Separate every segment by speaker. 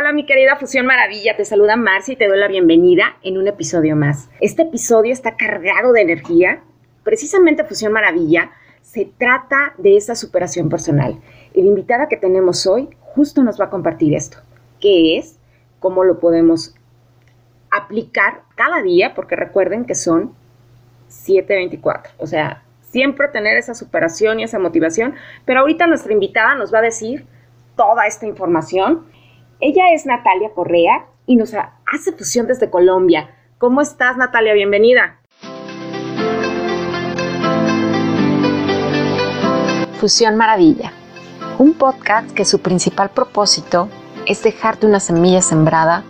Speaker 1: Hola mi querida Fusión Maravilla, te saluda Marcia y te doy la bienvenida en un episodio más. Este episodio está cargado de energía. Precisamente Fusión Maravilla se trata de esa superación personal. El invitada que tenemos hoy justo nos va a compartir esto. ¿Qué es? ¿Cómo lo podemos aplicar cada día? Porque recuerden que son 724. O sea, siempre tener esa superación y esa motivación. Pero ahorita nuestra invitada nos va a decir toda esta información ella es Natalia Correa y nos hace fusión desde Colombia. ¿Cómo estás, Natalia? Bienvenida.
Speaker 2: Fusión Maravilla, un podcast que su principal propósito es dejarte una semilla sembrada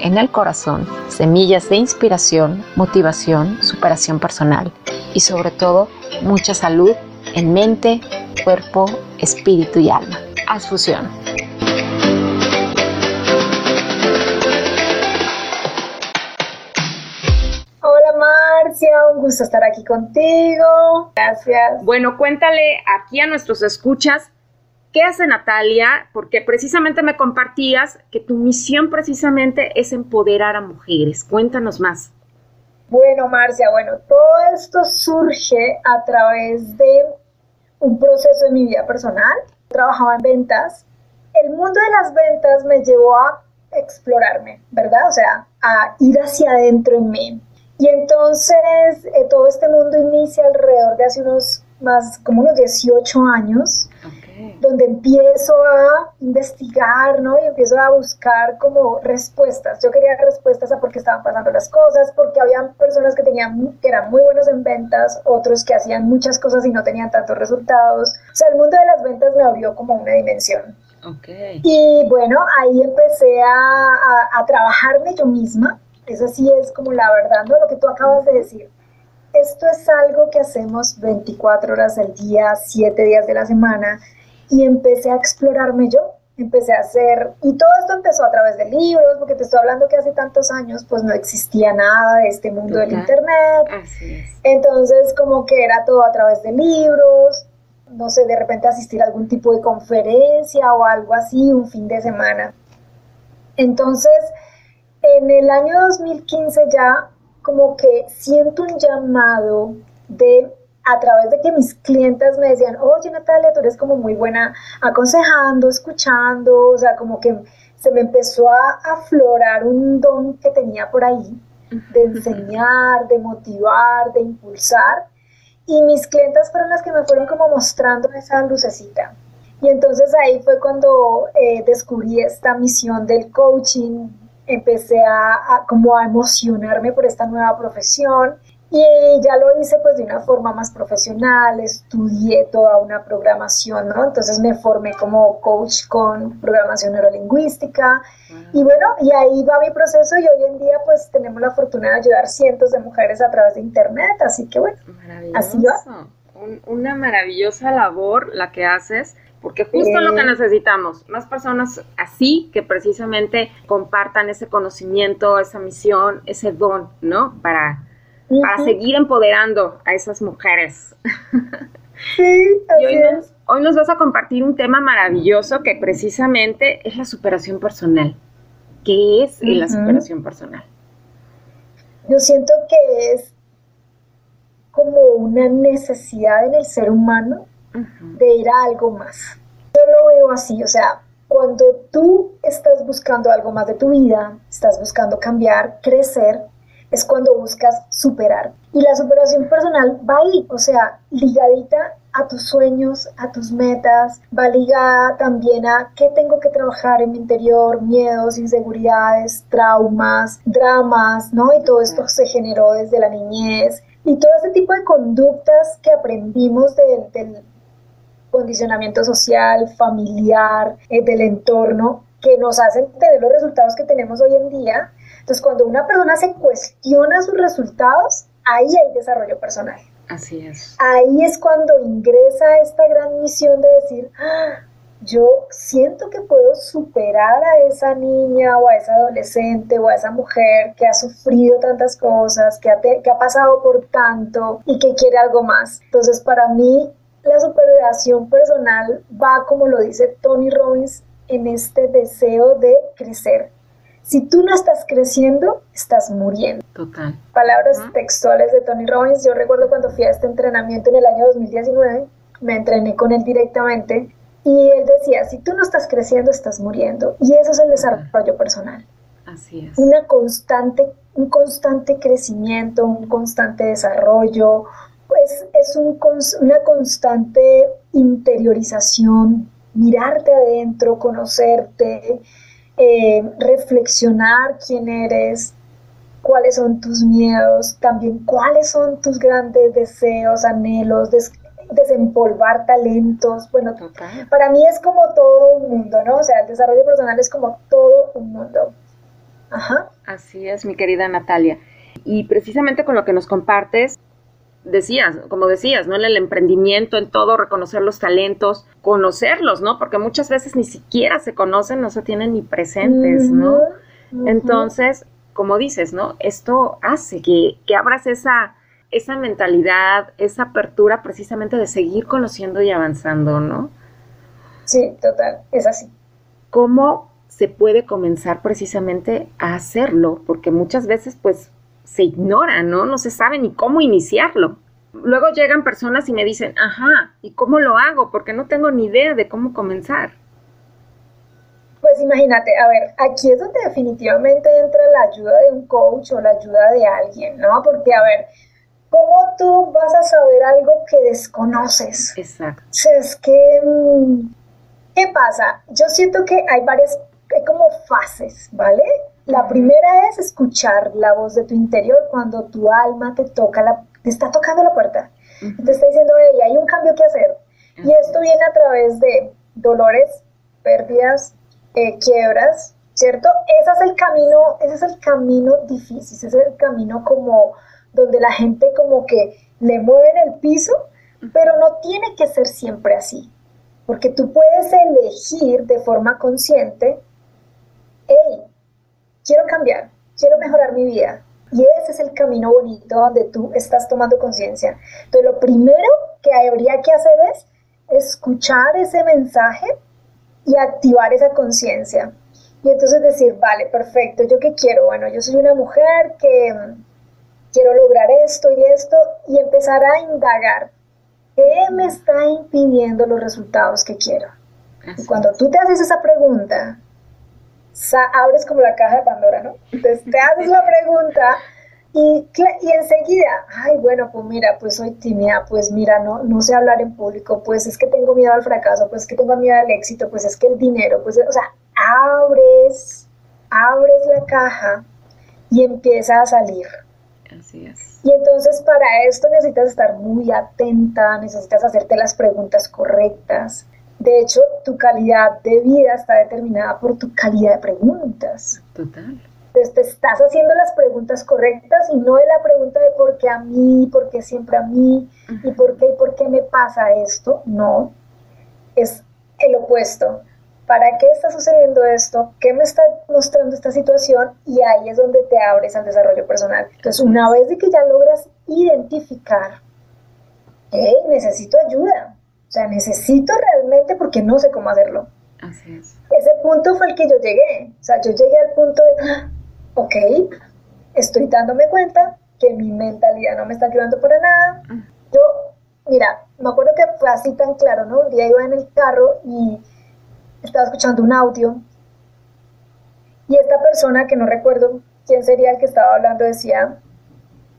Speaker 2: en el corazón, semillas de inspiración, motivación, superación personal y sobre todo mucha salud en mente, cuerpo, espíritu y alma. Haz fusión.
Speaker 3: Un gusto estar aquí contigo. Gracias.
Speaker 1: Bueno, cuéntale aquí a nuestros escuchas qué hace Natalia, porque precisamente me compartías que tu misión precisamente es empoderar a mujeres. Cuéntanos más.
Speaker 3: Bueno, Marcia, bueno, todo esto surge a través de un proceso de mi vida personal. Trabajaba en ventas. El mundo de las ventas me llevó a explorarme, ¿verdad? O sea, a ir hacia adentro en mí y entonces eh, todo este mundo inicia alrededor de hace unos más, como unos 18 años, donde empiezo a investigar, ¿no? Y empiezo a buscar como respuestas. Yo quería respuestas a por qué estaban pasando las cosas, porque había personas que, tenían, que eran muy buenos en ventas, otros que hacían muchas cosas y no tenían tantos resultados. O sea, el mundo de las ventas me abrió como una dimensión. Okay. Y bueno, ahí empecé a, a, a trabajarme yo misma, eso sí es como la verdad, ¿no? Lo que tú acabas de decir. Esto es algo que hacemos 24 horas al día, 7 días de la semana, y empecé a explorarme yo, empecé a hacer, y todo esto empezó a través de libros, porque te estoy hablando que hace tantos años pues no existía nada de este mundo del Internet. Así es. Entonces como que era todo a través de libros, no sé, de repente asistir a algún tipo de conferencia o algo así, un fin de semana. Entonces, en el año 2015 ya como que siento un llamado de a través de que mis clientes me decían, oye Natalia, tú eres como muy buena aconsejando, escuchando, o sea, como que se me empezó a aflorar un don que tenía por ahí de enseñar, de motivar, de impulsar. Y mis clientes fueron las que me fueron como mostrando esa lucecita. Y entonces ahí fue cuando eh, descubrí esta misión del coaching, empecé a, como a emocionarme por esta nueva profesión y ya lo hice pues de una forma más profesional, estudié toda una programación, ¿no? Entonces me formé como coach con programación neurolingüística y bueno, y ahí va mi proceso y hoy en día pues tenemos la fortuna de ayudar cientos de mujeres a través de internet, así que bueno, así va.
Speaker 1: una maravillosa labor la que haces porque justo lo que necesitamos, más personas así que precisamente compartan ese conocimiento, esa misión, ese don, ¿no? Para, para seguir empoderando a esas mujeres.
Speaker 3: Sí, y
Speaker 1: hoy nos, hoy nos vas a compartir un tema maravilloso que precisamente es la superación personal. ¿Qué es la superación personal?
Speaker 3: Yo siento que es como una necesidad en el ser humano de ir a algo más. Yo lo veo así, o sea, cuando tú estás buscando algo más de tu vida, estás buscando cambiar, crecer, es cuando buscas superar. Y la superación personal va ahí, o sea, ligadita a tus sueños, a tus metas, va ligada también a qué tengo que trabajar en mi interior, miedos, inseguridades, traumas, dramas, ¿no? Y todo esto se generó desde la niñez. Y todo ese tipo de conductas que aprendimos del, del condicionamiento social, familiar, eh, del entorno, que nos hacen tener los resultados que tenemos hoy en día. Entonces, cuando una persona se cuestiona sus resultados, ahí hay desarrollo personal.
Speaker 1: Así es.
Speaker 3: Ahí es cuando ingresa esta gran misión de decir, ah, yo siento que puedo superar a esa niña o a esa adolescente o a esa mujer que ha sufrido tantas cosas, que ha, que ha pasado por tanto y que quiere algo más. Entonces, para mí, la superación personal va, como lo dice Tony Robbins, en este deseo de crecer. Si tú no estás creciendo, estás muriendo.
Speaker 1: Total.
Speaker 3: Palabras textuales de Tony Robbins. Yo recuerdo cuando fui a este entrenamiento en el año 2019, me entrené con él directamente y él decía, si tú no estás creciendo, estás muriendo. Y eso es el desarrollo personal.
Speaker 1: Así es.
Speaker 3: Una constante, un constante crecimiento, un constante desarrollo, pues es un, una constante interiorización, mirarte adentro, conocerte, eh, reflexionar quién eres, cuáles son tus miedos, también cuáles son tus grandes deseos, anhelos, desempolvar talentos. Bueno, para mí es como todo un mundo, ¿no? O sea, el desarrollo personal es como todo un mundo. Ajá.
Speaker 1: Así es, mi querida Natalia. Y precisamente con lo que nos compartes, decías, como decías, ¿no? En el emprendimiento, en todo, reconocer los talentos, conocerlos, ¿no? Porque muchas veces ni siquiera se conocen, no se tienen ni presentes, ¿no? Entonces, como dices, ¿no? Esto hace que, que abras esa, esa mentalidad, esa apertura precisamente de seguir conociendo y avanzando, ¿no?
Speaker 3: Sí, total, es así.
Speaker 1: ¿Cómo se puede comenzar precisamente a hacerlo? Porque muchas veces, pues, se ignora, ¿no? No se sabe ni cómo iniciarlo. Luego llegan personas y me dicen, ajá, ¿y cómo lo hago? Porque no tengo ni idea de cómo comenzar.
Speaker 3: Pues imagínate, a ver, aquí es donde definitivamente entra la ayuda de un coach o la ayuda de alguien, ¿no? Porque, a ver, ¿cómo tú vas a saber algo que desconoces?
Speaker 1: Exacto. O
Speaker 3: sea, es que, mm, ¿qué pasa? Yo siento que hay varias, hay como fases, ¿vale? La primera es escuchar la voz de tu interior cuando tu alma te toca la, te está tocando la puerta. Te está diciendo, hey, hay un cambio que hacer. Y esto viene a través de dolores, pérdidas, eh, quiebras, ¿cierto? Ese es el camino, ese es el camino difícil, ese es el camino como donde la gente como que le mueve en el piso, pero no tiene que ser siempre así. Porque tú puedes elegir de forma consciente, hey, quiero cambiar, quiero mejorar mi vida. Y ese es el camino bonito donde tú estás tomando conciencia. Entonces, lo primero que habría que hacer es escuchar ese mensaje y activar esa conciencia. Y entonces decir, vale, perfecto, ¿yo qué quiero? Bueno, yo soy una mujer que mm, quiero lograr esto y esto y empezar a indagar qué me está impidiendo los resultados que quiero. Y cuando tú te haces esa pregunta, abres como la caja de Pandora, ¿no? Entonces te haces la pregunta y, y, enseguida, ay, bueno, pues mira, pues soy tímida, pues mira, no, no sé hablar en público, pues es que tengo miedo al fracaso, pues es que tengo miedo al éxito, pues es que el dinero, pues, o sea, abres, abres la caja y empieza a salir.
Speaker 1: Así es.
Speaker 3: Y entonces para esto necesitas estar muy atenta, necesitas hacerte las preguntas correctas, de hecho, tu calidad de vida está determinada por tu calidad de preguntas.
Speaker 1: Total.
Speaker 3: Entonces te estás haciendo las preguntas correctas y no es la pregunta de por qué a mí, por qué siempre a mí, y por qué y por qué me pasa esto. No, es el opuesto. ¿Para qué está sucediendo esto? ¿Qué me está mostrando esta situación? Y ahí es donde te abres al desarrollo personal. Entonces, una vez de que ya logras identificar, hey, necesito ayuda, sea, necesito realmente porque no sé cómo hacerlo.
Speaker 1: Así es.
Speaker 3: Ese punto fue el que yo llegué. O sea, yo llegué al punto de, ah, ok, estoy dándome cuenta que mi mentalidad no me está ayudando para nada. Yo, mira, me acuerdo que fue así tan claro, ¿no? Un día iba en el carro y estaba escuchando un audio y esta persona, que no recuerdo quién sería el que estaba hablando, decía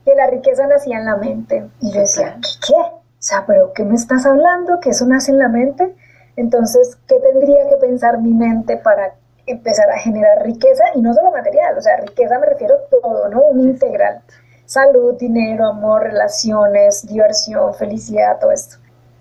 Speaker 3: que la riqueza nacía en la mente. Y yo decía, ¿qué? Sea, pero ¿qué me estás hablando? ¿Que eso nace en la mente? Entonces, ¿qué tendría que pensar mi mente para empezar a generar riqueza? Y no solo material, o sea, riqueza me refiero a todo, ¿no? Un integral. Salud, dinero, amor, relaciones, diversión, felicidad, todo esto.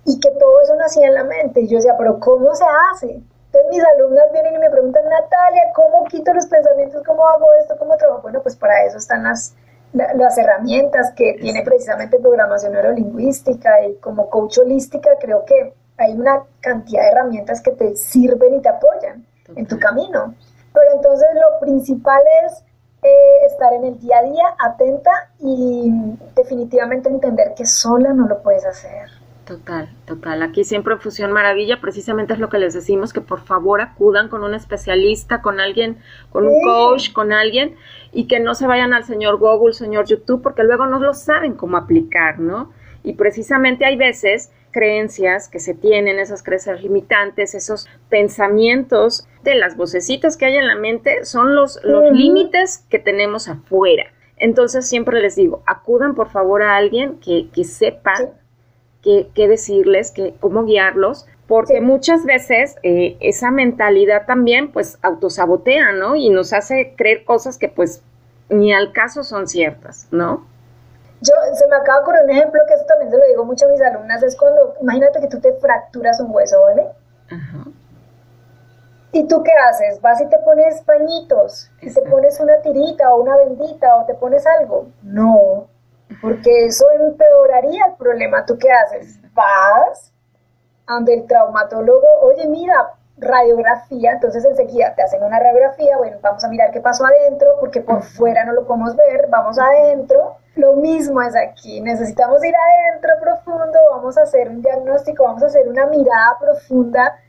Speaker 3: Y que todo eso nacía en la mente. Y yo decía, pero ¿cómo se hace? Entonces mis alumnas vienen y me preguntan, Natalia, ¿cómo quito los pensamientos? ¿Cómo hago esto? ¿Cómo trabajo? Bueno, pues para eso están las las herramientas que tiene precisamente programación neurolingüística y como coach holística, creo que hay una cantidad de herramientas que te sirven y te apoyan en tu camino. Pero entonces lo principal es eh, estar en el día a día atenta y definitivamente entender que sola no lo puedes hacer.
Speaker 1: Total, total. Aquí siempre en Fusión Maravilla precisamente es lo que les decimos, que por favor acudan con un especialista, con alguien, con un coach, con alguien, y que no se vayan al señor Google, señor YouTube, porque luego no lo saben cómo aplicar, ¿no? Y precisamente hay veces creencias que se tienen, esas creencias limitantes, esos pensamientos de las vocecitas que hay en la mente, son los, los límites que tenemos afuera. Entonces siempre les digo, acudan por favor a alguien que, que sepa qué, decirles, que, cómo guiarlos, porque muchas veces eh, esa mentalidad también pues autosabotea, ¿no? Y nos hace creer cosas que pues ni al caso son ciertas, ¿no?
Speaker 3: Yo, se me acaba ocurrir un ejemplo que eso también se lo digo mucho a mis alumnas, es cuando, imagínate que tú te fracturas un hueso, ¿vale? Ajá. ¿Y tú qué haces? Vas y te pones pañitos, y te pones una tirita o una bendita o te pones algo. No, porque eso empeoraría el problema. ¿Tú qué haces? Vas donde el traumatólogo, oye, mira, radiografía, entonces enseguida te hacen una radiografía, bueno, vamos a mirar qué pasó adentro, porque por fuera no lo podemos ver, vamos adentro. Lo mismo es aquí, necesitamos ir adentro profundo, vamos a hacer un diagnóstico, vamos a hacer una mirada profunda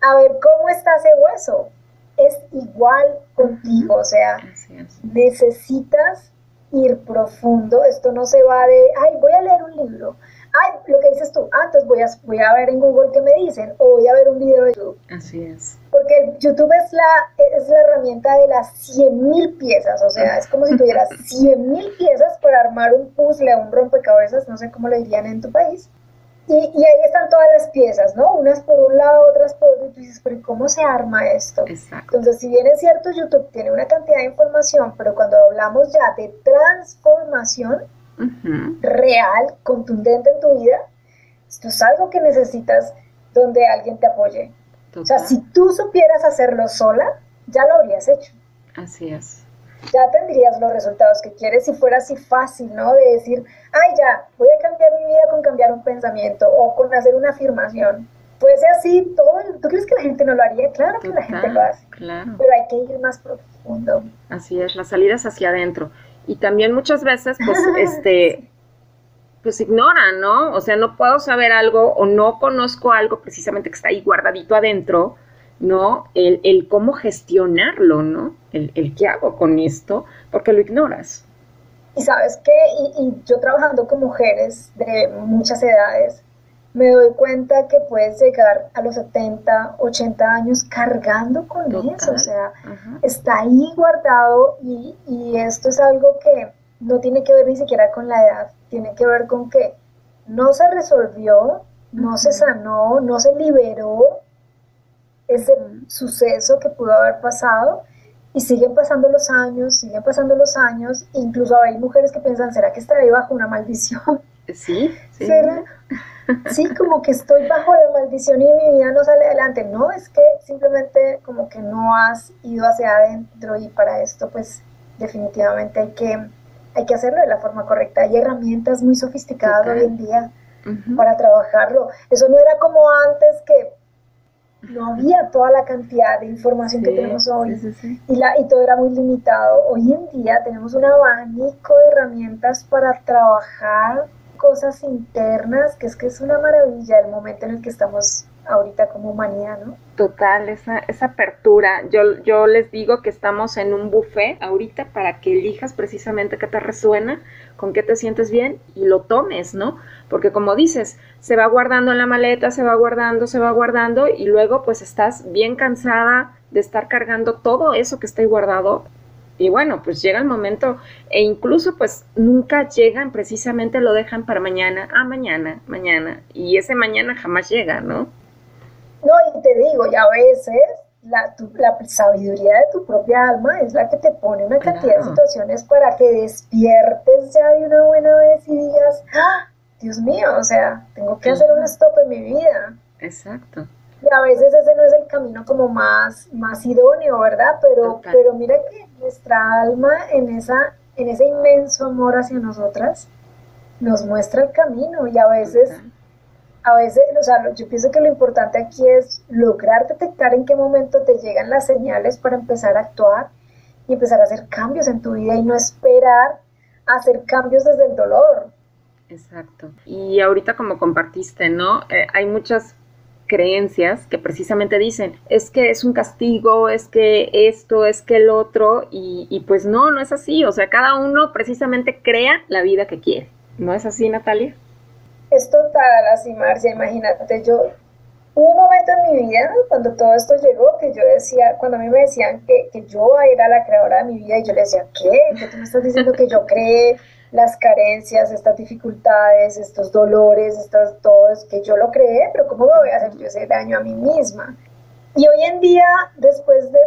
Speaker 3: a ver cómo está ese hueso. Es igual contigo, o sea, necesitas ir profundo, esto no se va de, ay, voy a leer un libro, ay, lo que dices tú, ah, entonces voy a, voy a ver en Google qué me dicen, o voy a ver un video de YouTube.
Speaker 1: Así es.
Speaker 3: Porque YouTube es la, es la herramienta de las 100.000 piezas, o sea, es como si tuvieras 100.000 piezas para armar un puzzle, un rompecabezas, no sé cómo lo dirían en tu país, y, ahí están todas las piezas, ¿no? Unas por un lado, otras por otro, y tú dices, pero ¿cómo se arma esto? Exacto. Entonces, si bien es cierto, YouTube tiene una cantidad de información, pero cuando hablamos ya de transformación real, contundente en tu vida, esto es algo que necesitas donde alguien te apoye. O sea, si tú supieras hacerlo sola, ya lo habrías hecho.
Speaker 1: Así es
Speaker 3: ya tendrías los resultados que quieres si fuera así fácil, ¿no? De decir, ay, ya, voy a cambiar mi vida con cambiar un pensamiento o con hacer una afirmación. Fuese así, todo, ¿tú crees que la gente no lo haría? Claro que la gente lo hace. Claro. Pero hay que ir más profundo.
Speaker 1: Así es, las salidas hacia adentro. Y también muchas veces, pues, este, pues ignoran, ¿no? O sea, no puedo saber algo o no conozco algo precisamente que está ahí guardadito adentro ¿no? El, el cómo gestionarlo, ¿no? El, el, qué hago con esto, porque lo ignoras.
Speaker 3: Y sabes qué, y, yo trabajando con mujeres de muchas edades, me doy cuenta que puedes llegar a los 70, 80 años cargando con eso, o sea, está ahí guardado y, y esto es algo que no tiene que ver ni siquiera con la edad, tiene que ver con que no se resolvió, no se sanó, no se liberó ese suceso que pudo haber pasado y siguen pasando los años, siguen pasando los años, incluso hay mujeres que piensan, ¿será que estaré bajo una maldición?
Speaker 1: Sí,
Speaker 3: sí. Sí, como que estoy bajo la maldición y mi vida no sale adelante. No, es que simplemente como que no has ido hacia adentro y para esto pues definitivamente hay que, hay que hacerlo de la forma correcta. Hay herramientas muy sofisticadas hoy en día para trabajarlo. Eso no era como antes que no había toda la cantidad de información que tenemos hoy Y, la, y todo era muy limitado. Hoy en día tenemos un abanico de herramientas para trabajar cosas internas, que es que es una maravilla el momento en el que estamos ahorita como humanidad, ¿no?
Speaker 1: Total, esa, esa apertura. Yo, yo les digo que estamos en un buffet ahorita para que elijas precisamente qué te resuena, con qué te sientes bien y lo tomes, ¿no? Porque como dices, se va guardando en la maleta, se va guardando, se va guardando y luego pues estás bien cansada de estar cargando todo eso que está ahí guardado. Y bueno, pues llega el momento e incluso pues nunca llegan, precisamente lo dejan para mañana, ah, mañana, mañana. Y ese mañana jamás llega, ¿no?
Speaker 3: No, y te digo, ya a veces la, la, sabiduría de tu propia alma es la que te pone una cantidad de situaciones para que despiertes ya de una buena vez y digas, ¡Ah, Dios mío, o sea, tengo que hacer un stop en mi vida.
Speaker 1: Exacto.
Speaker 3: Y a veces ese no es el camino como más, más idóneo, ¿verdad? Pero, pero mira que nuestra alma en, esa, en ese inmenso amor hacia nosotras nos muestra el camino y a veces a veces, o sea, yo pienso que lo importante aquí es lograr detectar en qué momento te llegan las señales para empezar a actuar y empezar a hacer cambios en tu vida y no esperar a hacer cambios desde el dolor.
Speaker 1: Exacto. Y ahorita como compartiste, ¿no? Eh, hay muchas creencias que precisamente dicen, es que es un castigo, es que esto, es que el otro, y, y, pues no, no es así, o sea, cada uno precisamente crea la vida que quiere. ¿No es así, Natalia?
Speaker 3: Es total así, Marcia, imagínate, yo, hubo un momento en mi vida cuando todo esto llegó que yo decía, cuando a mí me decían que, que yo era la creadora de mi vida, y yo le decía, ¿qué? ¿Qué tú me estás diciendo que yo creé? las carencias, estas dificultades, estos dolores, estas, todo es que yo lo creé, pero ¿cómo me voy a hacer yo ese daño a mí misma? Y hoy en día, después de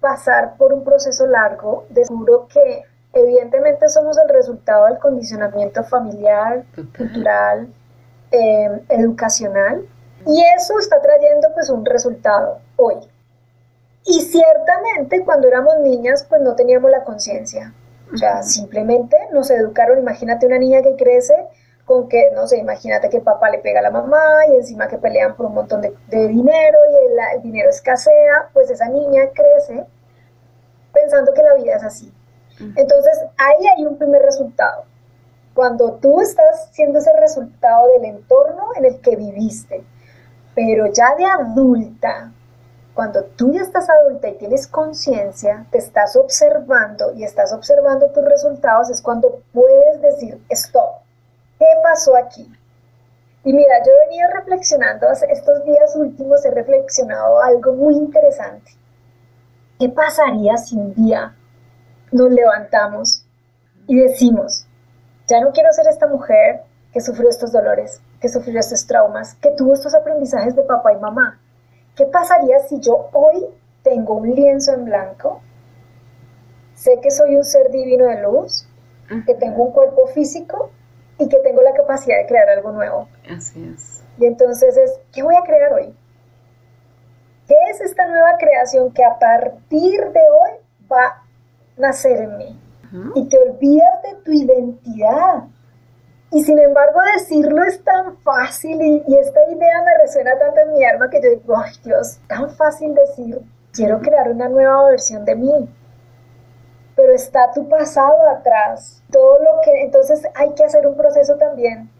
Speaker 3: pasar por un proceso largo, descubro que evidentemente somos el resultado del condicionamiento familiar, cultural, em, educacional, y eso está trayendo pues un resultado hoy. Y ciertamente cuando éramos niñas pues no teníamos la conciencia, o sea, simplemente nos educaron, imagínate una niña que crece con que, no sé, imagínate que el papá le pega a la mamá y encima que pelean por un montón de, dinero y el, dinero escasea, pues esa niña crece pensando que la vida es así. Entonces, ahí hay un primer resultado. Cuando tú estás siendo ese resultado del entorno en el que viviste, pero ya de adulta, cuando tú ya estás adulta y tienes conciencia, te estás observando y estás observando tus resultados, es cuando puedes decir, stop, ¿qué pasó aquí? Y mira, yo he venido reflexionando, estos días últimos he reflexionado algo muy interesante. ¿Qué pasaría si un día nos levantamos y decimos, ya no quiero ser esta mujer que sufrió estos dolores, que sufrió estos traumas, que tuvo estos aprendizajes de papá y mamá? ¿Qué pasaría si yo hoy tengo un lienzo en blanco? Sé que soy un ser divino de luz, que tengo un cuerpo físico y que tengo la capacidad de crear algo nuevo.
Speaker 1: Así es.
Speaker 3: Y entonces es, ¿qué voy a crear hoy? ¿Qué es esta nueva creación que a partir de hoy va a nacer en mí? Y te olvidas de tu identidad, y sin embargo decirlo es tan fácil y, esta idea me resuena tanto en mi alma que yo digo, ay Dios, tan fácil decir, quiero crear una nueva versión de mí. Pero está tu pasado atrás, todo lo que, entonces hay que hacer un proceso también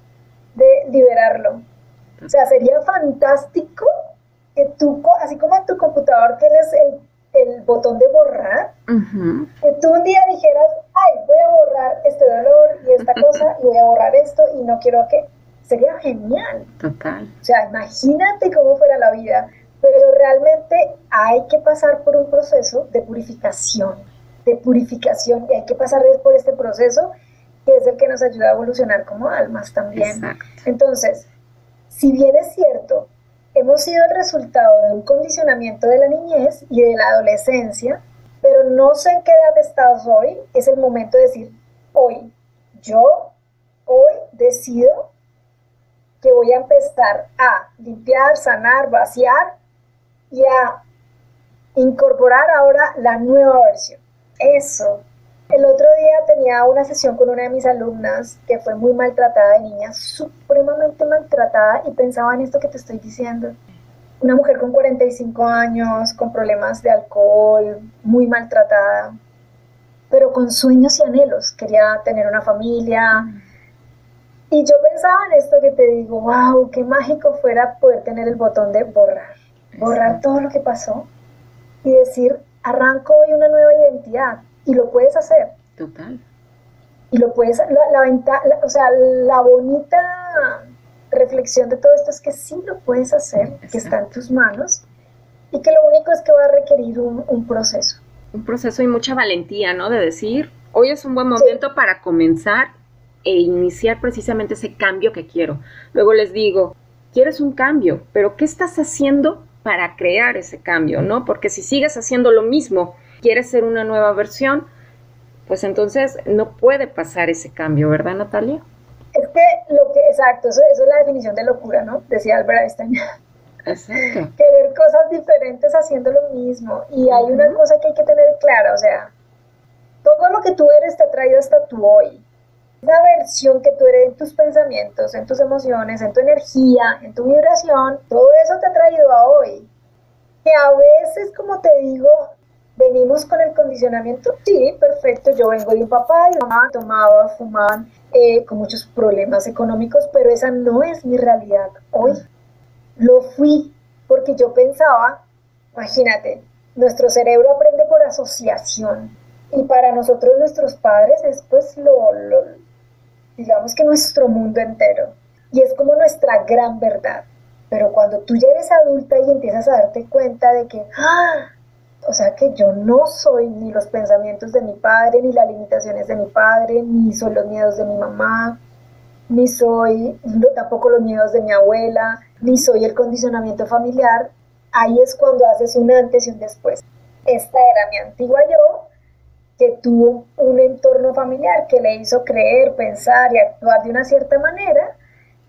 Speaker 3: de liberarlo. O sea, sería fantástico que tú, así como en tu computador tienes el el botón de borrar, que tú un día dijeras, ay, voy a borrar este dolor y esta cosa y voy a borrar esto y no quiero que... Sería genial.
Speaker 1: Total.
Speaker 3: O sea, imagínate cómo fuera la vida, pero realmente hay que pasar por un proceso de purificación, de purificación y hay que pasar por este proceso que es el que nos ayuda a evolucionar como almas también. Entonces, si bien es cierto hemos sido el resultado de un condicionamiento de la niñez y de la adolescencia, pero no sé en qué edad estás hoy, es el momento de decir, hoy, yo, hoy decido que voy a empezar a limpiar, sanar, vaciar y a incorporar ahora la nueva versión. Eso. El otro día tenía una sesión con una de mis alumnas que fue muy maltratada de niña, supremamente maltratada y pensaba en esto que te estoy diciendo. Una mujer con 45 años, con problemas de alcohol, muy maltratada, pero con sueños y anhelos. Quería tener una familia. Y yo pensaba en esto que te digo, wow, qué mágico fuera poder tener el botón de borrar, borrar todo lo que pasó y decir, arranco hoy una nueva identidad y lo puedes hacer.
Speaker 1: Total.
Speaker 3: Y lo puedes, la, la venta, o sea, la bonita reflexión de todo esto es que sí lo puedes hacer, que está en tus manos y que lo único es que va a requerir un, un, proceso.
Speaker 1: Un proceso y mucha valentía, ¿no? De decir, hoy es un buen momento para comenzar e iniciar precisamente ese cambio que quiero. Luego les digo, quieres un cambio, pero ¿qué estás haciendo para crear ese cambio, ¿no? Porque si sigues haciendo lo mismo quieres ser una nueva versión, pues entonces no puede pasar ese cambio, ¿verdad, Natalia?
Speaker 3: Es que lo exacto, eso, es la definición de locura, ¿no? Decía Albert Einstein.
Speaker 1: Exacto.
Speaker 3: Querer cosas diferentes haciendo lo mismo. Y hay una cosa que hay que tener clara, o sea, todo lo que tú eres te ha traído hasta tu hoy. La versión que tú eres en tus pensamientos, en tus emociones, en tu energía, en tu vibración, todo eso te ha traído a hoy. Que a veces, como te digo, venimos con el condicionamiento. Sí, perfecto, yo vengo de un papá y mamá tomaba, fumaban, eh, con muchos problemas económicos, pero esa no es mi realidad hoy. Lo fui porque yo pensaba, imagínate, nuestro cerebro aprende por asociación y para nosotros nuestros padres es pues lo, lo digamos que nuestro mundo entero y es como nuestra gran verdad. Pero cuando tú ya eres adulta y empiezas a darte cuenta de que, ¡ah! O sea que yo no soy ni los pensamientos de mi padre, ni las limitaciones de mi padre, ni soy los miedos de mi mamá, ni soy tampoco los miedos de mi abuela, ni soy el condicionamiento familiar, ahí es cuando haces un antes y un después. Esta era mi antigua yo, que tuvo un entorno familiar que le hizo creer, pensar y actuar de una cierta manera,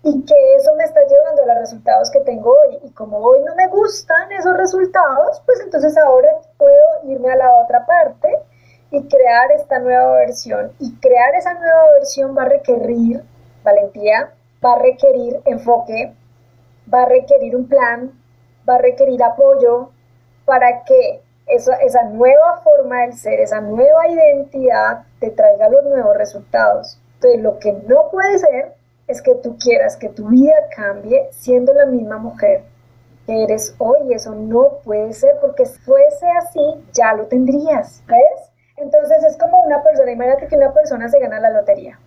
Speaker 3: y que eso me está llevando a los resultados que tengo hoy. Y como hoy no me gustan esos resultados, pues entonces ahora irme a la otra parte y crear esta nueva versión. Y crear esa nueva versión va a requerir valentía, va a requerir enfoque, va a requerir un plan, va a requerir apoyo para que esa, esa nueva forma del ser, esa nueva identidad te traiga los nuevos resultados. Entonces, lo que no puede ser es que tú quieras que tu vida cambie siendo la misma mujer que eres hoy. Eso no puede ser porque si fuese así, ya lo tendrías. ¿Ves? Entonces es como una persona, imagínate que una persona se gana la lotería,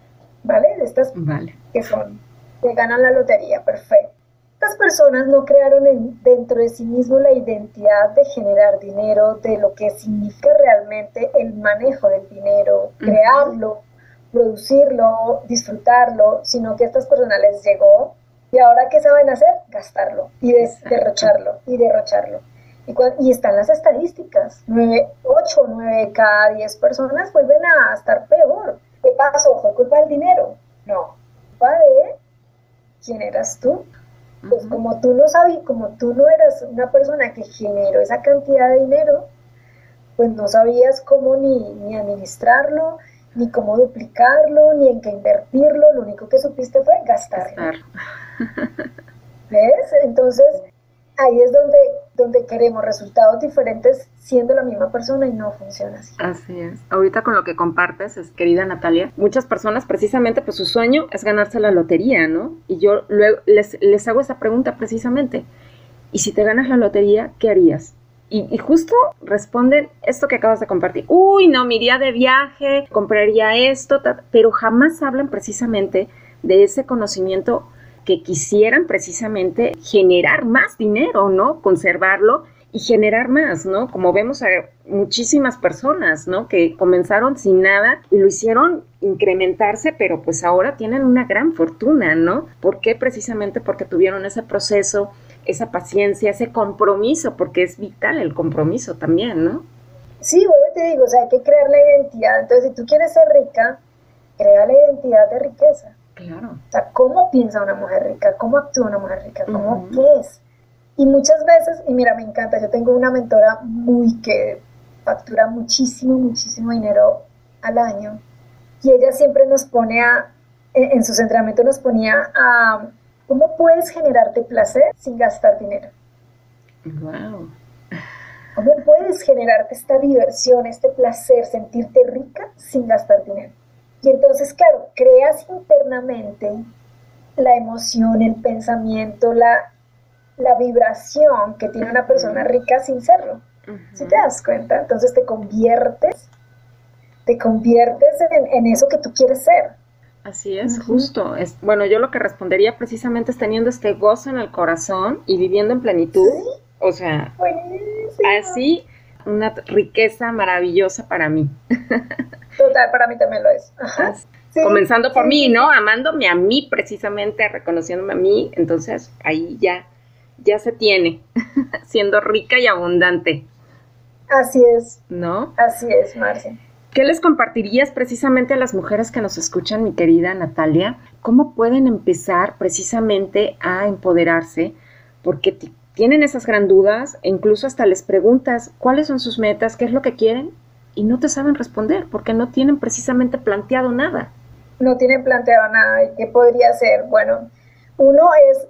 Speaker 3: ¿vale? De estas
Speaker 1: vale.
Speaker 3: que son, que ganan la lotería, perfecto. Estas personas no crearon dentro de sí mismos la identidad de generar dinero, de lo que significa realmente el manejo del dinero, crearlo, producirlo, disfrutarlo, sino que a estas personas les llegó y ahora ¿qué saben hacer? Gastarlo y derrocharlo y derrocharlo. Y, y, están las estadísticas, 9, 8, 9 cada 10 personas vuelven a estar peor. ¿Qué pasó? ¿Fue culpa del dinero? No, culpa de quién eras tú. Pues como tú no sabías, como tú no eras una persona que generó esa cantidad de dinero, pues no sabías cómo ni, ni administrarlo, ni cómo duplicarlo, ni en qué invertirlo, lo único que supiste fue gastarlo. ¿Ves? Entonces, ahí es donde, donde queremos resultados diferentes siendo la misma persona y no funciona así.
Speaker 1: Así es. Ahorita con lo que compartes, es, querida Natalia, muchas personas precisamente, pues su sueño es ganarse la lotería, ¿no? Y yo luego les, les hago esa pregunta precisamente. ¿Y si te ganas la lotería, qué harías? Y, justo responden esto que acabas de compartir. Uy, no, me iría de viaje, compraría esto, pero jamás hablan precisamente de ese conocimiento que quisieran precisamente generar más dinero, ¿no? Conservarlo y generar más, ¿no? Como vemos a muchísimas personas, ¿no? Que comenzaron sin nada y lo hicieron incrementarse, pero pues ahora tienen una gran fortuna, ¿no? ¿Por qué? Precisamente porque tuvieron ese proceso esa paciencia, ese compromiso, porque es vital el compromiso también, ¿no?
Speaker 3: Sí, bueno, te digo, o sea, hay que crear la identidad. Entonces, si tú quieres ser rica, crea la identidad de riqueza.
Speaker 1: Claro.
Speaker 3: O sea, ¿cómo piensa una mujer rica? ¿Cómo actúa una mujer rica? ¿Cómo qué es? Y muchas veces, y mira, me encanta, yo tengo una mentora muy que factura muchísimo, muchísimo dinero al año. Y ella siempre nos pone a, en sus entrenamientos nos ponía a ¿Cómo puedes generarte placer sin gastar dinero?
Speaker 1: Wow.
Speaker 3: ¿Cómo puedes generarte esta diversión, este placer, sentirte rica sin gastar dinero? Y entonces, claro, creas internamente la emoción, el pensamiento, la, la vibración que tiene una persona rica sin serlo. ¿Sí te das cuenta? Entonces te conviertes, te conviertes en, en eso que tú quieres ser.
Speaker 1: Así es, justo. Es, bueno, yo lo que respondería precisamente es teniendo este gozo en el corazón y viviendo en plenitud. O sea, así una riqueza maravillosa para mí.
Speaker 3: Para mí también lo es.
Speaker 1: Comenzando por mí, ¿no? Amándome a mí precisamente, reconociéndome a mí, entonces ahí ya, ya se tiene, siendo rica y abundante.
Speaker 3: Así es.
Speaker 1: ¿No?
Speaker 3: Así es, Marcia.
Speaker 1: ¿Qué les compartirías precisamente a las mujeres que nos escuchan, mi querida Natalia? ¿Cómo pueden empezar precisamente a empoderarse? Porque tienen esas gran dudas e incluso hasta les preguntas cuáles son sus metas, qué es lo que quieren y no te saben responder porque no tienen precisamente planteado nada.
Speaker 3: No tienen planteado nada. ¿Y qué podría ser? Bueno, uno es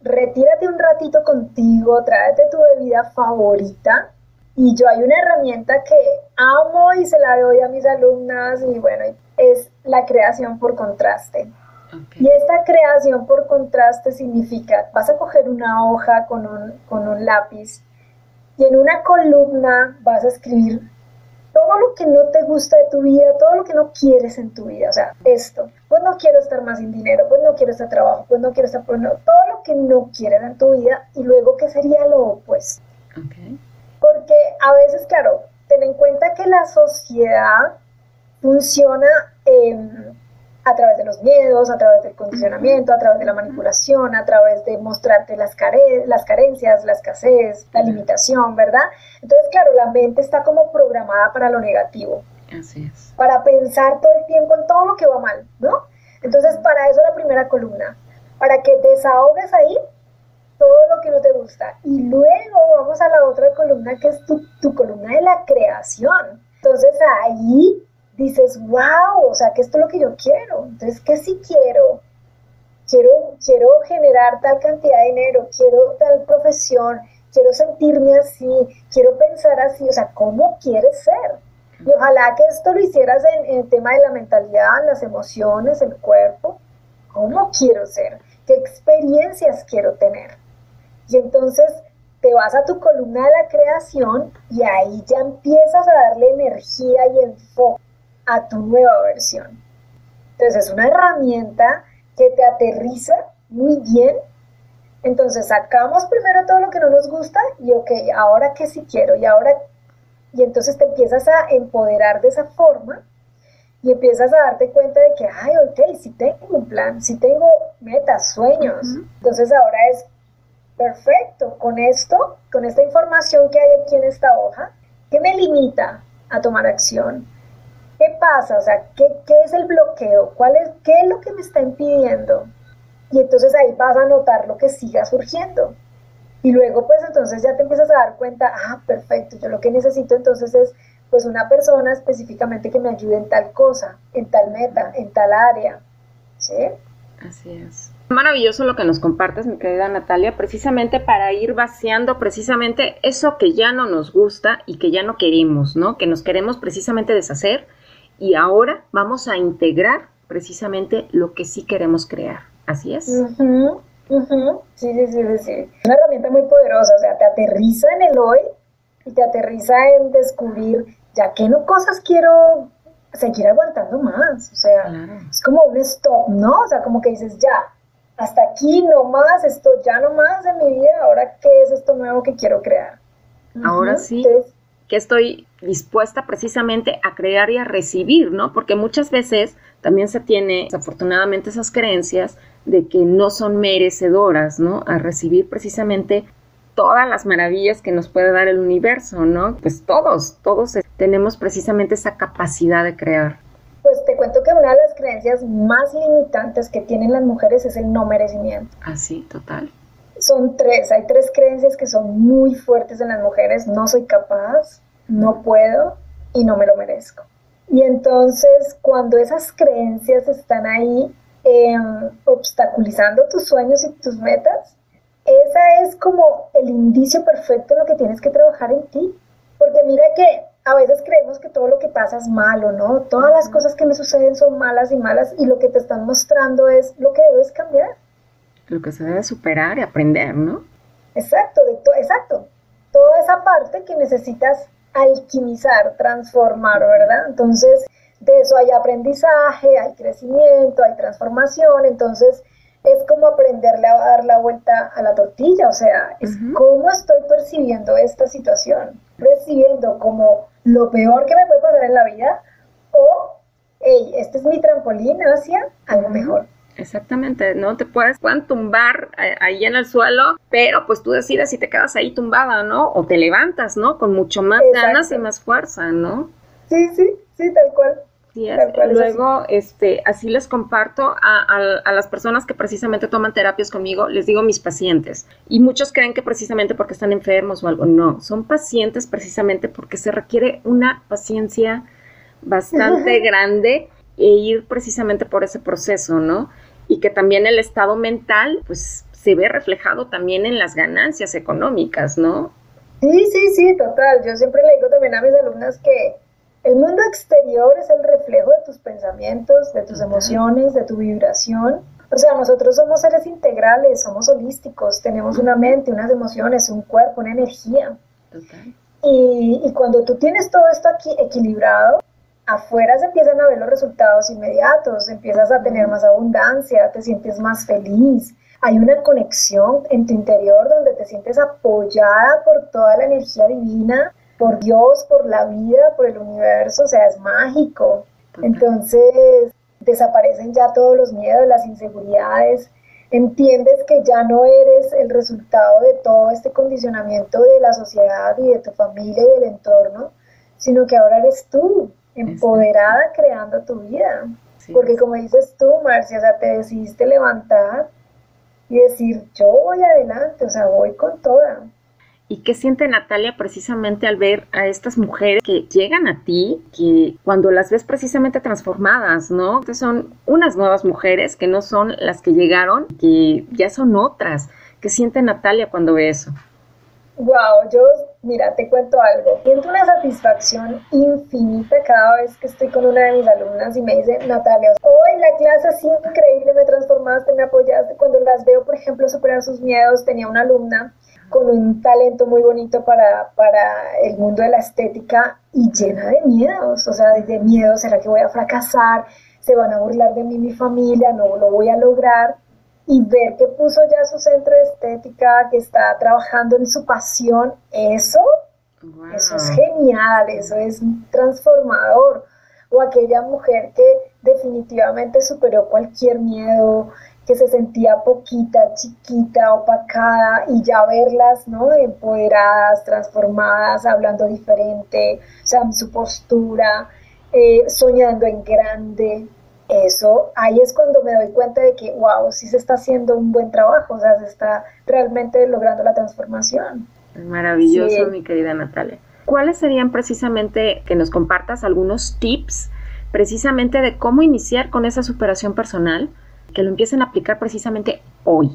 Speaker 3: retírate un ratito contigo, tráete tu bebida favorita Y yo hay una herramienta que amo y se la doy a mis alumnas y bueno, es la creación por contraste. Y esta creación por contraste significa, vas a coger una hoja con un, con un lápiz y en una columna vas a escribir todo lo que no te gusta de tu vida, todo lo que no quieres en tu vida, o sea, esto, pues no quiero estar más sin dinero, pues no quiero este trabajo, pues no quiero estar, pues no, todo lo que no quieres en tu vida y luego qué sería lo opuesto. Porque a veces, claro, ten en cuenta que la sociedad funciona a través de los miedos, a través del condicionamiento, a través de la manipulación, a través de mostrarte las, las carencias, la escasez, la limitación, ¿verdad? Entonces, claro, la mente está como programada para lo negativo.
Speaker 1: Así es.
Speaker 3: Para pensar todo el tiempo en todo lo que va mal, ¿no? Entonces, para eso la primera columna, para que desahogues ahí todo lo que no te gusta. Y luego vamos a la otra columna, que es tu, tu columna de la creación. Entonces, ahí dices, wow, o sea, que esto es lo que yo quiero. Entonces, ¿qué sí quiero? Quiero, quiero generar tal cantidad de dinero, quiero tal profesión, quiero sentirme así, quiero pensar así, o sea, ¿cómo quieres ser? Y ojalá que esto lo hicieras en, el tema de la mentalidad, las emociones, el cuerpo. ¿Cómo quiero ser? ¿Qué experiencias quiero tener? Y entonces te vas a tu columna de la creación y ahí ya empiezas a darle energía y enfoque a tu nueva versión. Entonces es una herramienta que te aterriza muy bien. Entonces sacamos primero todo lo que no nos gusta y ok, ahora qué sí quiero y ahora... Y entonces te empiezas a empoderar de esa forma y empiezas a darte cuenta de que, ay, ok, si tengo un plan, si tengo metas, sueños. Entonces ahora es perfecto con esto, con esta información que hay aquí en esta hoja, que me limita a tomar acción, ¿Qué pasa? O sea, ¿qué, es el bloqueo? ¿Cuál es, ¿Qué es lo que me está impidiendo? Y entonces ahí vas a notar lo que siga surgiendo. Y luego pues entonces ya te empiezas a dar cuenta, ah, perfecto, yo lo que necesito entonces es pues una persona específicamente que me ayude en tal cosa, en tal meta, en tal área. ¿Sí?
Speaker 1: Así es. Maravilloso lo que nos compartes, mi querida Natalia, precisamente para ir vaciando precisamente eso que ya no nos gusta y que ya no queremos, ¿no? Que nos queremos precisamente deshacer y ahora vamos a integrar precisamente lo que sí queremos crear. ¿Así es?
Speaker 3: Sí, sí, sí, sí. Una herramienta muy poderosa, o sea, te aterriza en el hoy y te aterriza en descubrir ya qué no cosas quiero seguir aguantando más. O sea, es como un stop, ¿no? O sea, como que dices, ya, hasta aquí no más, esto ya no más de mi vida, ahora qué es esto nuevo que quiero crear.
Speaker 1: Ahora sí que estoy dispuesta precisamente a crear y a recibir, ¿no? Porque muchas veces también se tiene, desafortunadamente, esas creencias de que no son merecedoras, ¿no? A recibir precisamente todas las maravillas que nos puede dar el universo, ¿no? Pues todos, todos tenemos precisamente esa capacidad de crear.
Speaker 3: Pues te cuento que una de las creencias más limitantes que tienen las mujeres es el no merecimiento.
Speaker 1: Así, total
Speaker 3: son tres, hay tres creencias que son muy fuertes en las mujeres, no soy capaz, no puedo y no me lo merezco. Y entonces cuando esas creencias están ahí em, obstaculizando tus sueños y tus metas, esa es como el indicio perfecto en lo que tienes que trabajar en ti. Porque mira que a veces creemos que todo lo que pasa es malo, ¿no? Todas las cosas que me suceden son malas y malas y lo que te están mostrando es lo que debes cambiar
Speaker 1: lo que se debe superar y aprender, ¿no?
Speaker 3: Exacto, de exacto. Toda esa parte que necesitas alquimizar, transformar, ¿verdad? Entonces, de eso hay aprendizaje, hay crecimiento, hay transformación, entonces es como aprenderle a dar la vuelta a la tortilla, o sea, es cómo estoy percibiendo esta situación, percibiendo como lo peor que me puede pasar en la vida o, hey, este es mi trampolín hacia algo mejor.
Speaker 1: Exactamente, ¿no? Te puedes, pueden tumbar eh, ahí en el suelo, pero pues tú decides si te quedas ahí tumbada, ¿no? O te levantas, ¿no? Con mucho más ganas y más fuerza, ¿no?
Speaker 3: Sí, sí, sí, tal cual.
Speaker 1: Sí, Luego, este, así les comparto a, las personas que precisamente toman terapias conmigo, les digo mis pacientes. Y muchos creen que precisamente porque están enfermos o algo. No, son pacientes precisamente porque se requiere una paciencia bastante grande e ir precisamente por ese proceso, ¿no? y que también el estado mental, pues se ve reflejado también en las ganancias económicas, ¿no?
Speaker 3: Sí, sí, sí, total. Yo siempre le digo también a mis alumnas que el mundo exterior es el reflejo de tus pensamientos, de tus emociones, de tu vibración. O sea, nosotros somos seres integrales, somos holísticos, tenemos una mente, unas emociones, un cuerpo, una energía. Y, y, cuando tú tienes todo esto aquí equilibrado, afuera se empiezan a ver los resultados inmediatos, empiezas a tener más abundancia, te sientes más feliz. Hay una conexión en tu interior donde te sientes apoyada por toda la energía divina por Dios, por la vida, por el universo, o sea, es mágico. Entonces desaparecen ya todos los miedos, las inseguridades, entiendes que ya no eres el resultado de todo este condicionamiento de la sociedad y de tu familia y del entorno, sino que ahora eres tú, empoderada creando tu vida. Porque como dices tú, Marcia, o sea, te decidiste levantar y decir, yo voy adelante, o sea, voy con toda.
Speaker 1: ¿Y qué siente Natalia precisamente al ver a estas mujeres que llegan a ti, que cuando las ves precisamente transformadas, ¿no? Que son unas nuevas mujeres que no son las que llegaron, que ya son otras. ¿Qué siente Natalia cuando ve eso?
Speaker 3: Wow, yo, mira, te cuento algo. Siento una satisfacción infinita cada vez que estoy con una de mis alumnas y me dice, Natalia, hoy la clase ha increíble, me transformaste, me apoyaste. Cuando las veo, por ejemplo, superar sus miedos, tenía una alumna con un talento muy bonito para, para el mundo de la estética y llena de miedos, o sea, de miedo, ¿será que voy a fracasar? ¿Se van a burlar de mí mi familia? ¿No lo voy a lograr? Y ver que puso ya su centro de estética, que está trabajando en su pasión, eso, eso es genial, eso es transformador. O aquella mujer que definitivamente superó cualquier miedo, que se sentía poquita, chiquita, opacada y ya verlas, ¿no? Empoderadas, transformadas, hablando diferente, o sea, su postura, eh, soñando en grande. Eso, ahí es cuando me doy cuenta de que, wow, sí se está haciendo un buen trabajo, o sea, se está realmente logrando la transformación.
Speaker 1: Maravilloso, mi querida Natalia. ¿Cuáles serían precisamente que nos compartas algunos tips precisamente de cómo iniciar con esa superación personal? que lo empiecen a aplicar precisamente hoy.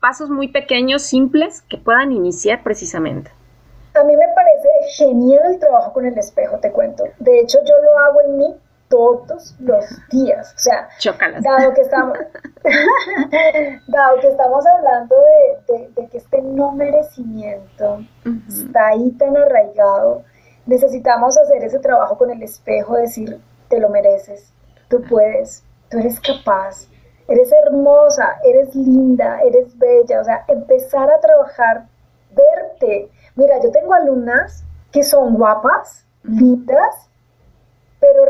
Speaker 1: Pasos muy pequeños, simples, que puedan iniciar precisamente.
Speaker 3: A mí me parece genial el trabajo con el espejo, te cuento. De hecho, yo lo hago en mí todos los días. O sea, dado que estamos, dado que estamos hablando de, que este no merecimiento está ahí tan arraigado, necesitamos hacer ese trabajo con el espejo, decir, te lo mereces, tú puedes, tú eres capaz, eres hermosa, eres linda, eres bella, o sea, empezar a trabajar, verte. Mira, yo tengo alumnas que son guapas, lindas,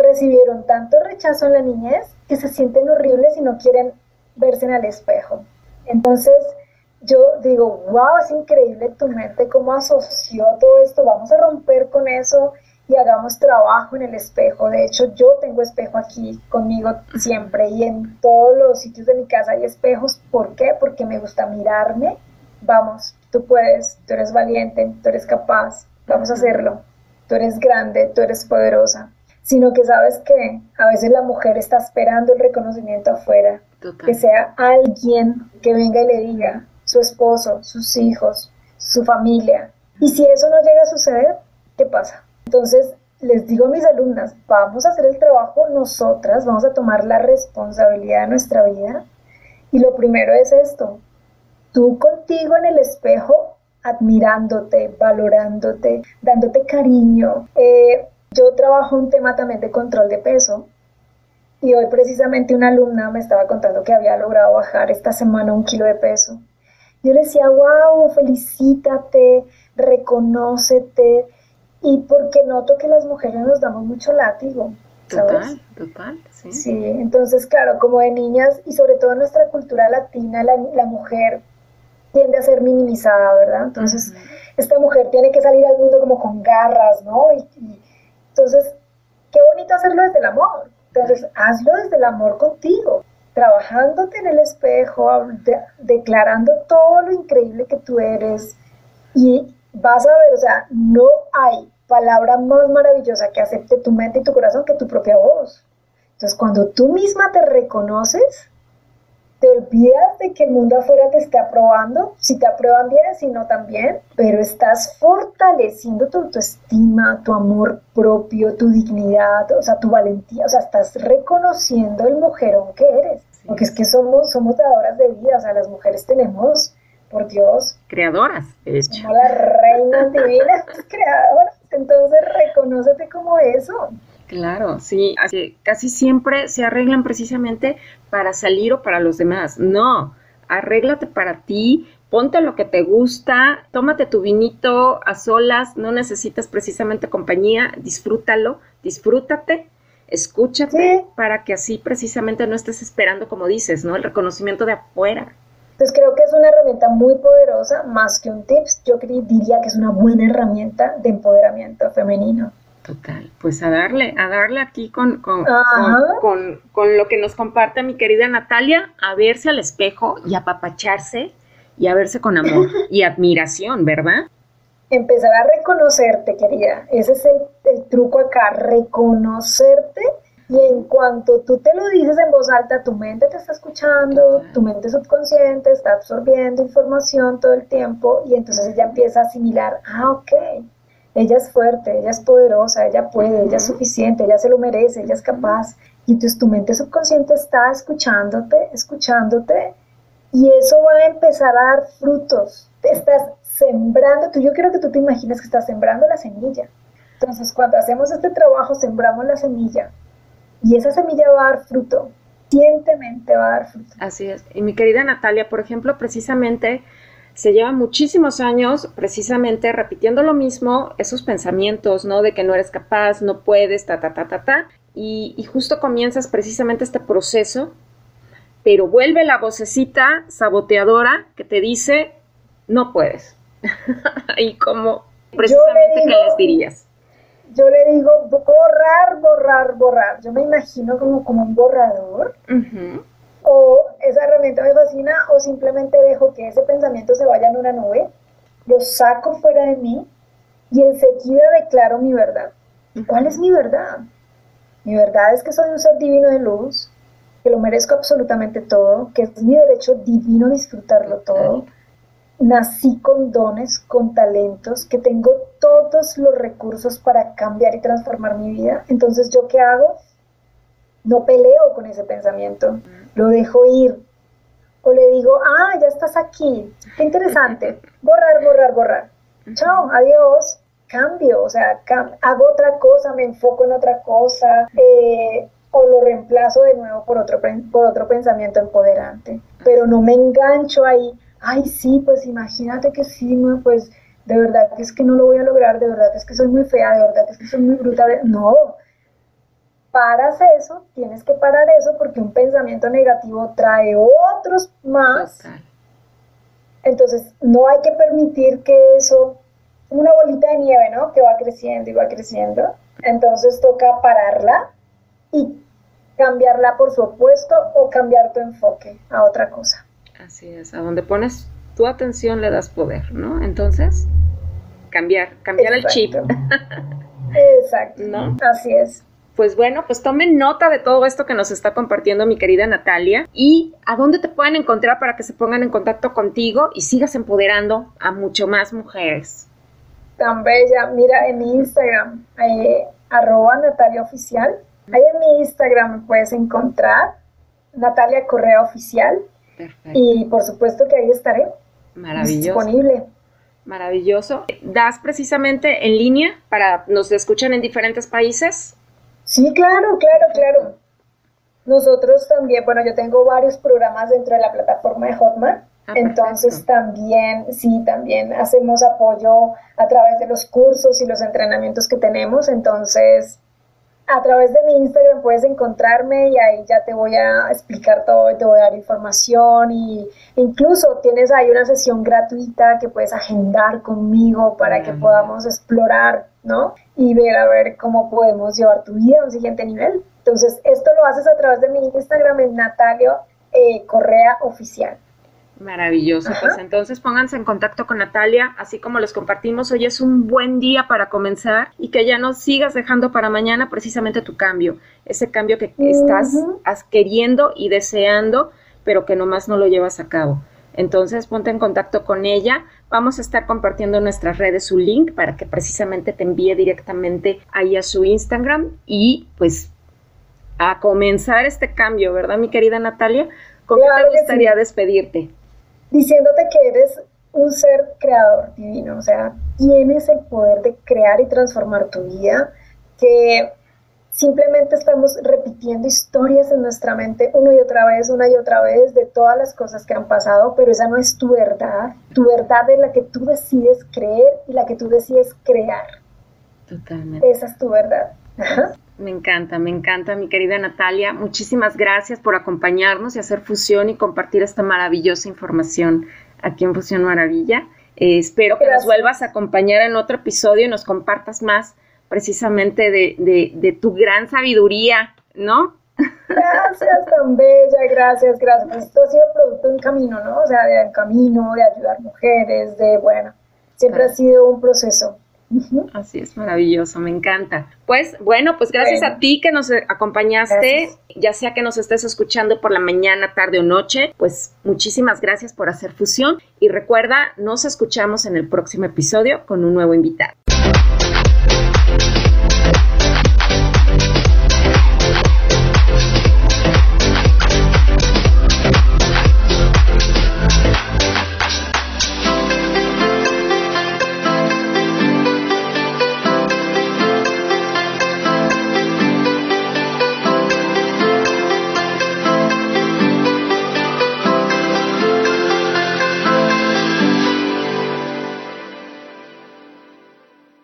Speaker 3: recibieron tanto rechazo en la niñez que se sienten horribles y no quieren verse en el espejo. Entonces, yo digo, wow, es increíble tu mente, cómo asoció todo esto, vamos a romper con eso y hagamos trabajo en el espejo. De hecho, yo tengo espejo aquí conmigo siempre y en todos los sitios de mi casa hay espejos. ¿Por qué? Porque me gusta mirarme. Vamos, tú puedes, tú eres valiente, tú eres capaz, vamos a hacerlo. Tú eres grande, tú eres poderosa. Sino que sabes que a veces la mujer está esperando el reconocimiento afuera. Que sea alguien que venga y le diga, su esposo, sus hijos, su familia. Y si eso no llega a suceder, ¿qué pasa? Entonces, les digo a mis alumnas, vamos a hacer el trabajo nosotras, vamos a tomar la responsabilidad de nuestra vida. Y lo primero es esto, tú contigo en el espejo, admirándote, valorándote, dándote cariño. Eh, yo trabajo un tema también de control de peso. Y hoy precisamente una alumna me estaba contando que había logrado bajar esta semana un kilo de peso. Yo le decía, wow, felicítate, reconócete, y porque noto que las mujeres nos damos mucho látigo.
Speaker 1: ¿sabes? Total, total, sí.
Speaker 3: Sí, entonces, claro, como de niñas y sobre todo en nuestra cultura latina, la, la mujer tiende a ser minimizada, ¿verdad? Entonces, esta mujer tiene que salir al mundo como con garras, ¿no? Y, entonces, qué bonito hacerlo desde el amor. Entonces, hazlo desde el amor contigo, trabajándote en el espejo, declarando todo lo increíble que tú eres y vas a ver, o sea, no hay palabra más maravillosa que acepte tu mente y tu corazón que tu propia voz. Entonces, cuando tú misma te reconoces, te olvidas de que el mundo afuera te está aprobando, si te aprueban bien, si no también, pero estás fortaleciendo tu autoestima, tu amor propio, tu dignidad, o sea, tu valentía, o sea, estás reconociendo el mujerón que eres, porque es que somos, somos dadoras de vida, o sea, las mujeres tenemos, por Dios,
Speaker 1: creadoras, de hecho.
Speaker 3: Como las reinas divinas, creadoras, entonces reconócete como eso.
Speaker 1: Claro, sí, así, casi siempre se arreglan precisamente para salir o para los demás. No, arréglate para ti, ponte lo que te gusta, tómate tu vinito a solas, no necesitas precisamente compañía, disfrútalo, disfrútate, escúchate para que así precisamente no estés esperando, como dices, ¿no? El reconocimiento de afuera.
Speaker 3: Entonces creo que es una herramienta muy poderosa, más que un tips, yo diría que es una buena herramienta de empoderamiento femenino.
Speaker 1: Total, pues a darle, a darle aquí con, con, con, lo que nos comparte mi querida Natalia, a verse al espejo y apapacharse y a verse con amor y admiración, ¿verdad?
Speaker 3: Empezar a reconocerte, querida. Ese es el, truco acá, reconocerte y en cuanto tú te lo dices en voz alta, tu mente te está escuchando, tu mente subconsciente está absorbiendo información todo el tiempo y entonces ella empieza a asimilar, ah, ok, ella es fuerte, ella es poderosa, ella puede, ella es suficiente, ella se lo merece, ella es capaz. Y entonces tu mente subconsciente está escuchándote, escuchándote, y eso va a empezar a dar frutos. Te estás sembrando, tú, yo quiero que tú te imagines que estás sembrando la semilla. Entonces, cuando hacemos este trabajo, sembramos la semilla, y esa semilla va a dar fruto, va a dar fruto.
Speaker 1: Así es. Y mi querida Natalia, por ejemplo, precisamente se lleva muchísimos años precisamente repitiendo lo mismo, esos pensamientos, ¿no? De que no eres capaz, no puedes, ta, ta, ta, ta, ta. Y, y justo comienzas precisamente este proceso, pero vuelve la vocecita saboteadora que te dice, no puedes. y como precisamente, ¿qué les dirías?
Speaker 3: Yo le digo, borrar, borrar, borrar. Yo me imagino como, como un borrador o esa herramienta me fascina o simplemente dejo que ese pensamiento se vaya en una nube, lo saco fuera de mí y enseguida declaro mi verdad. ¿Y cuál es mi verdad? Mi verdad es que soy un ser divino de luz, que lo merezco absolutamente todo, que es mi derecho divino disfrutarlo todo. Nací con dones, con talentos, que tengo todos los recursos para cambiar y transformar mi vida. Entonces, ¿yo qué hago? No peleo con ese pensamiento lo dejo ir. O le digo, ah, ya estás aquí, qué interesante, borrar, borrar, borrar. Chao, adiós, cambio, o sea, hago otra cosa, me enfoco en otra cosa, eh, o lo reemplazo de nuevo por otro, por otro pensamiento empoderante. Pero no me engancho ahí, ay, sí, pues imagínate que sí, pues de verdad que es que no lo voy a lograr, de verdad que es que soy muy fea, de verdad que es que soy muy bruta. No, paras eso, tienes que parar eso porque un pensamiento negativo trae otros más. Entonces, no hay que permitir que eso, una bolita de nieve, ¿no? Que va creciendo y va creciendo. Entonces toca pararla y cambiarla por su opuesto o cambiar tu enfoque a otra cosa.
Speaker 1: Así es, a donde pones tu atención le das poder, ¿no? Entonces, cambiar, cambiar el chip.
Speaker 3: Exacto. ¿No? Así es.
Speaker 1: Pues bueno, pues tomen nota de todo esto que nos está compartiendo mi querida Natalia y a dónde te pueden encontrar para que se pongan en contacto contigo y sigas empoderando a mucho más mujeres.
Speaker 3: Tan bella, mira en mi Instagram, eh, arroba Natalia Oficial. Ahí en mi Instagram me puedes encontrar Natalia Correa Oficial. Perfecto. Y por supuesto que ahí estaré.
Speaker 1: Maravilloso.
Speaker 3: Disponible.
Speaker 1: Maravilloso. ¿Das precisamente en línea para nos escuchan en diferentes países?
Speaker 3: Sí, claro, claro, claro. Nosotros también, bueno, yo tengo varios programas dentro de la plataforma de Hotmart. Ah, entonces también, sí, también hacemos apoyo a través de los cursos y los entrenamientos que tenemos. Entonces, a través de mi Instagram puedes encontrarme y ahí ya te voy a explicar todo y te voy a dar información y incluso tienes ahí una sesión gratuita que puedes agendar conmigo para que podamos explorar, ¿no? Y ver a ver cómo podemos llevar tu vida a un siguiente nivel. Entonces, esto lo haces a través de mi Instagram en Natalio eh, Correa Oficial.
Speaker 1: Maravilloso. Pues entonces pónganse en contacto con Natalia, así como les compartimos, hoy es un buen día para comenzar y que ya no sigas dejando para mañana precisamente tu cambio, ese cambio que estás queriendo y deseando pero que nomás no lo llevas a cabo. Entonces ponte en contacto con ella. Vamos a estar compartiendo en nuestras redes su link para que precisamente te envíe directamente ahí a su Instagram y pues a comenzar este cambio, ¿verdad, mi querida Natalia? ¿Cómo te gustaría despedirte?
Speaker 3: Diciéndote que eres un ser creador divino, o sea, tienes el poder de crear y transformar tu vida, que simplemente estamos repitiendo historias en nuestra mente una y otra vez, una y otra vez de todas las cosas que han pasado, pero esa no es tu verdad. Tu verdad es la que tú decides creer y la que tú decides crear.
Speaker 1: Totalmente.
Speaker 3: Esa es tu verdad.
Speaker 1: Me encanta, me encanta, mi querida Natalia. Muchísimas gracias por acompañarnos y hacer fusión y compartir esta maravillosa información aquí en Fusión Maravilla. Eh, espero que nos vuelvas a acompañar en otro episodio y nos compartas más precisamente de, tu gran sabiduría, ¿no?
Speaker 3: Gracias, tan bella, gracias, gracias. esto ha sido producto de un camino, ¿no? O sea, de un camino, de ayudar mujeres, de, bueno, siempre ha sido un proceso.
Speaker 1: Así es, maravilloso, me encanta. Pues bueno, pues gracias a ti que nos acompañaste, ya sea que nos estés escuchando por la mañana, tarde o noche, pues muchísimas gracias por hacer fusión y recuerda, nos escuchamos en el próximo episodio con un nuevo invitado. Bye.